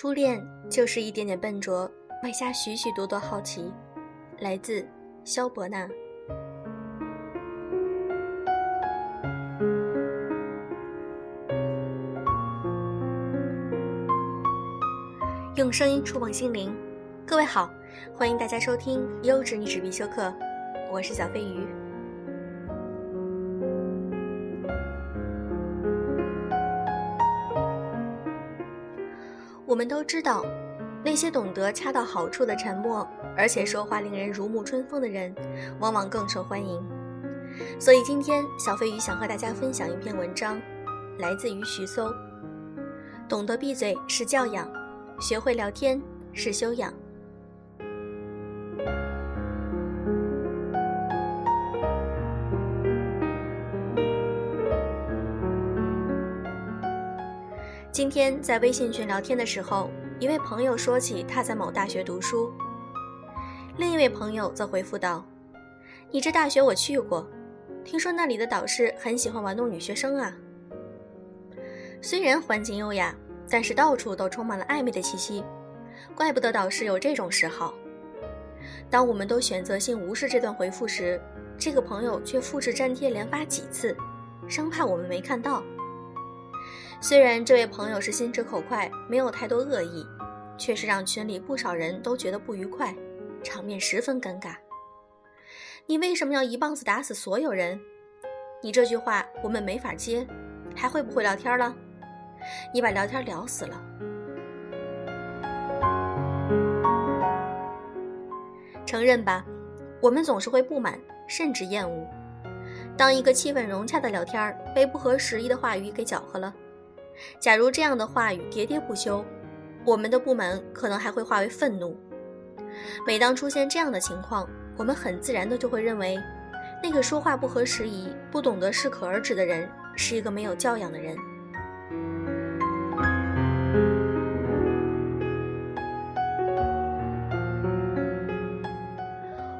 初恋就是一点点笨拙，外加许许多多好奇。来自肖伯纳。用声音触碰心灵，各位好，欢迎大家收听优质女纸必修课，我是小飞鱼。我们都知道，那些懂得恰到好处的沉默，而且说话令人如沐春风的人，往往更受欢迎。所以今天，小飞鱼想和大家分享一篇文章，来自于徐搜。懂得闭嘴是教养，学会聊天是修养。今天在微信群聊天的时候，一位朋友说起他在某大学读书，另一位朋友则回复道：“你这大学我去过，听说那里的导师很喜欢玩弄女学生啊。虽然环境优雅，但是到处都充满了暧昧的气息，怪不得导师有这种嗜好。”当我们都选择性无视这段回复时，这个朋友却复制粘贴连发几次，生怕我们没看到。虽然这位朋友是心直口快，没有太多恶意，却是让群里不少人都觉得不愉快，场面十分尴尬。你为什么要一棒子打死所有人？你这句话我们没法接，还会不会聊天了？你把聊天聊死了。承认吧，我们总是会不满，甚至厌恶。当一个气氛融洽的聊天被不合时宜的话语给搅和了。假如这样的话语喋喋不休，我们的不满可能还会化为愤怒。每当出现这样的情况，我们很自然的就会认为，那个说话不合时宜、不懂得适可而止的人是一个没有教养的人。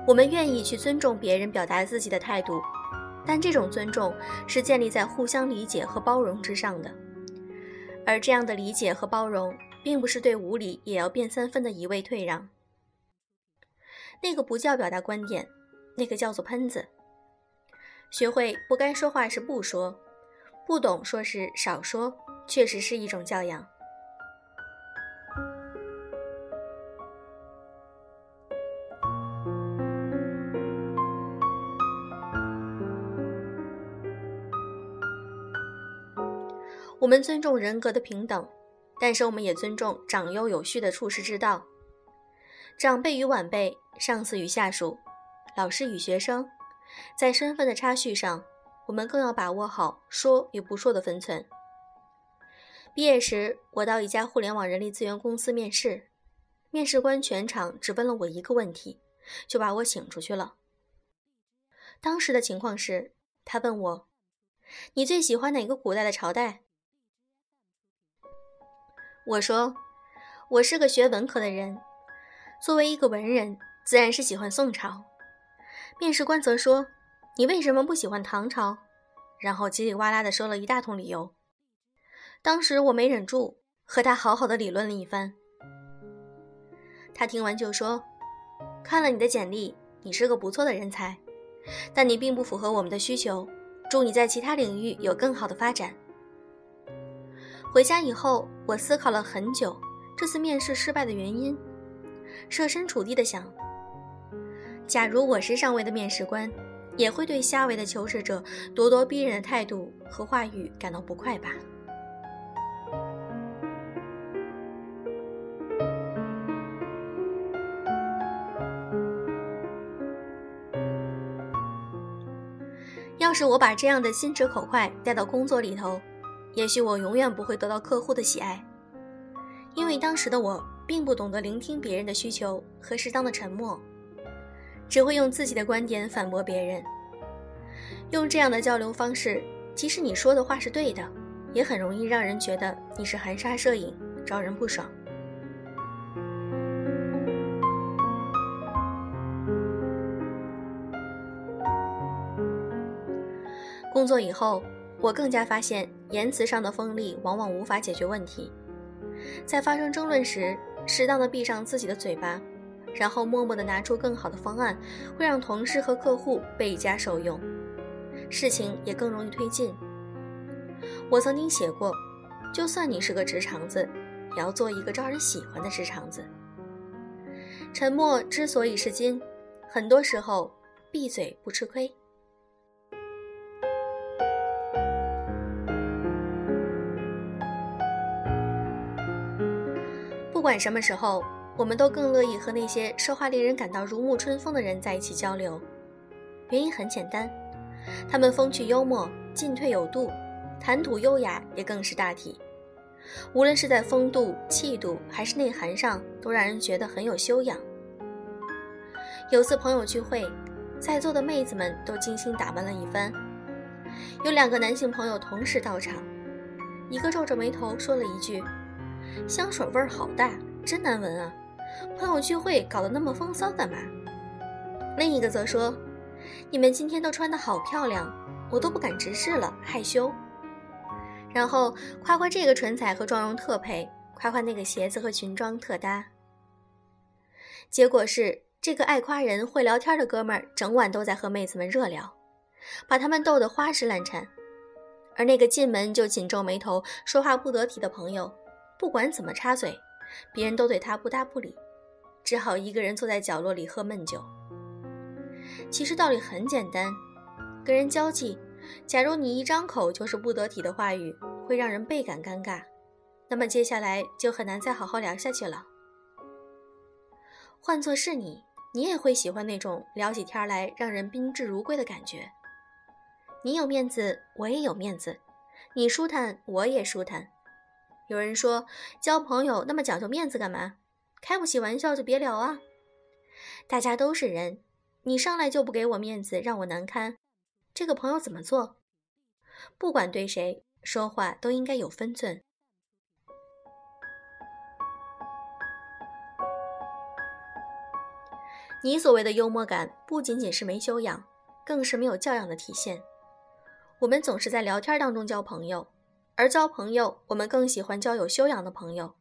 我们愿意去尊重别人表达自己的态度，但这种尊重是建立在互相理解和包容之上的。而这样的理解和包容，并不是对无理也要变三分的一味退让。那个不叫表达观点，那个叫做喷子。学会不该说话是不说，不懂说是少说，确实是一种教养。我们尊重人格的平等，但是我们也尊重长幼有序的处事之道。长辈与晚辈，上司与下属，老师与学生，在身份的差序上，我们更要把握好说与不说的分寸。毕业时，我到一家互联网人力资源公司面试，面试官全场只问了我一个问题，就把我请出去了。当时的情况是，他问我：“你最喜欢哪个古代的朝代？”我说，我是个学文科的人，作为一个文人，自然是喜欢宋朝。面试官则说：“你为什么不喜欢唐朝？”然后叽里哇啦的说了一大通理由。当时我没忍住，和他好好的理论了一番。他听完就说：“看了你的简历，你是个不错的人才，但你并不符合我们的需求。祝你在其他领域有更好的发展。”回家以后，我思考了很久这次面试失败的原因，设身处地的想：假如我是上位的面试官，也会对下位的求职者咄咄逼人的态度和话语感到不快吧。要是我把这样的心直口快带到工作里头，也许我永远不会得到客户的喜爱，因为当时的我并不懂得聆听别人的需求和适当的沉默，只会用自己的观点反驳别人。用这样的交流方式，即使你说的话是对的，也很容易让人觉得你是含沙射影，招人不爽。工作以后。我更加发现，言辞上的锋利往往无法解决问题。在发生争论时，适当的闭上自己的嘴巴，然后默默的拿出更好的方案，会让同事和客户倍加受用，事情也更容易推进。我曾经写过，就算你是个直肠子，也要做一个招人喜欢的直肠子。沉默之所以是金，很多时候闭嘴不吃亏。不管什么时候，我们都更乐意和那些说话令人感到如沐春风的人在一起交流。原因很简单，他们风趣幽默，进退有度，谈吐优雅，也更是大体。无论是在风度、气度还是内涵上，都让人觉得很有修养。有次朋友聚会，在座的妹子们都精心打扮了一番，有两个男性朋友同时到场，一个皱着眉头说了一句。香水味儿好大，真难闻啊！朋友聚会搞得那么风骚干嘛？另一个则说：“你们今天都穿得好漂亮，我都不敢直视了，害羞。”然后夸夸这个唇彩和妆容特配，夸夸那个鞋子和裙装特搭。结果是，这个爱夸人、会聊天的哥们儿整晚都在和妹子们热聊，把他们逗得花枝乱颤；而那个进门就紧皱眉头、说话不得体的朋友。不管怎么插嘴，别人都对他不搭不理，只好一个人坐在角落里喝闷酒。其实道理很简单，跟人交际，假如你一张口就是不得体的话语，会让人倍感尴尬，那么接下来就很难再好好聊下去了。换作是你，你也会喜欢那种聊起天来让人宾至如归的感觉。你有面子，我也有面子；你舒坦，我也舒坦。有人说，交朋友那么讲究面子干嘛？开不起玩笑就别聊啊！大家都是人，你上来就不给我面子，让我难堪，这个朋友怎么做？不管对谁说话，都应该有分寸。你所谓的幽默感，不仅仅是没修养，更是没有教养的体现。我们总是在聊天当中交朋友。而交朋友，我们更喜欢交有修养的朋友。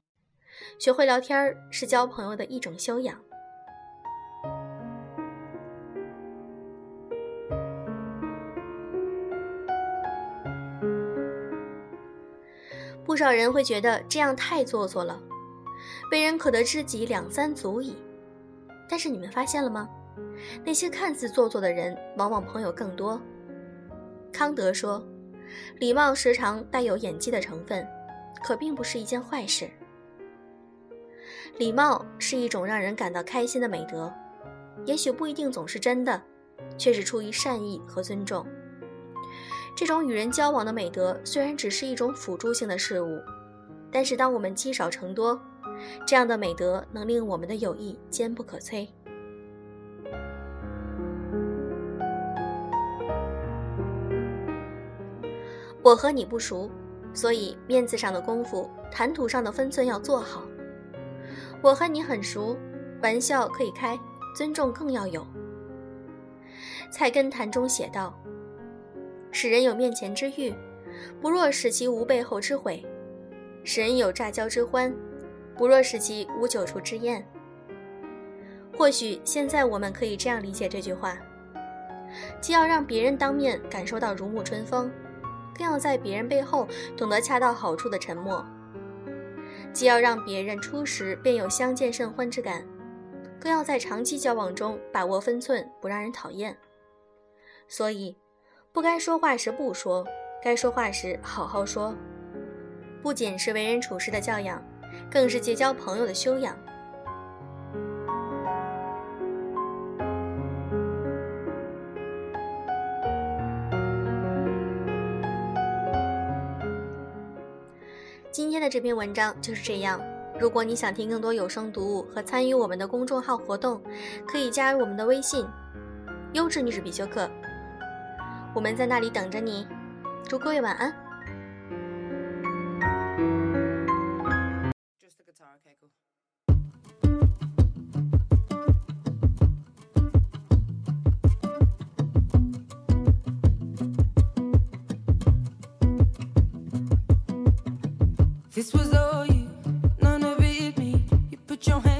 学会聊天是交朋友的一种修养。不少人会觉得这样太做作了，为人可得知己两三足矣。但是你们发现了吗？那些看似做作的人，往往朋友更多。康德说。礼貌时常带有演技的成分，可并不是一件坏事。礼貌是一种让人感到开心的美德，也许不一定总是真的，却是出于善意和尊重。这种与人交往的美德虽然只是一种辅助性的事物，但是当我们积少成多，这样的美德能令我们的友谊坚不可摧。我和你不熟，所以面子上的功夫、谈吐上的分寸要做好。我和你很熟，玩笑可以开，尊重更要有。《菜根谭》中写道：“使人有面前之欲，不若使其无背后之悔；使人有乍交之欢，不若使其无久处之厌。”或许现在我们可以这样理解这句话：既要让别人当面感受到如沐春风。更要在别人背后懂得恰到好处的沉默，既要让别人初时便有相见甚欢之感，更要在长期交往中把握分寸，不让人讨厌。所以，不该说话时不说，该说话时好好说，不仅是为人处事的教养，更是结交朋友的修养。这篇文章就是这样。如果你想听更多有声读物和参与我们的公众号活动，可以加入我们的微信“优质女子必修课”，我们在那里等着你。祝各位晚安。Put your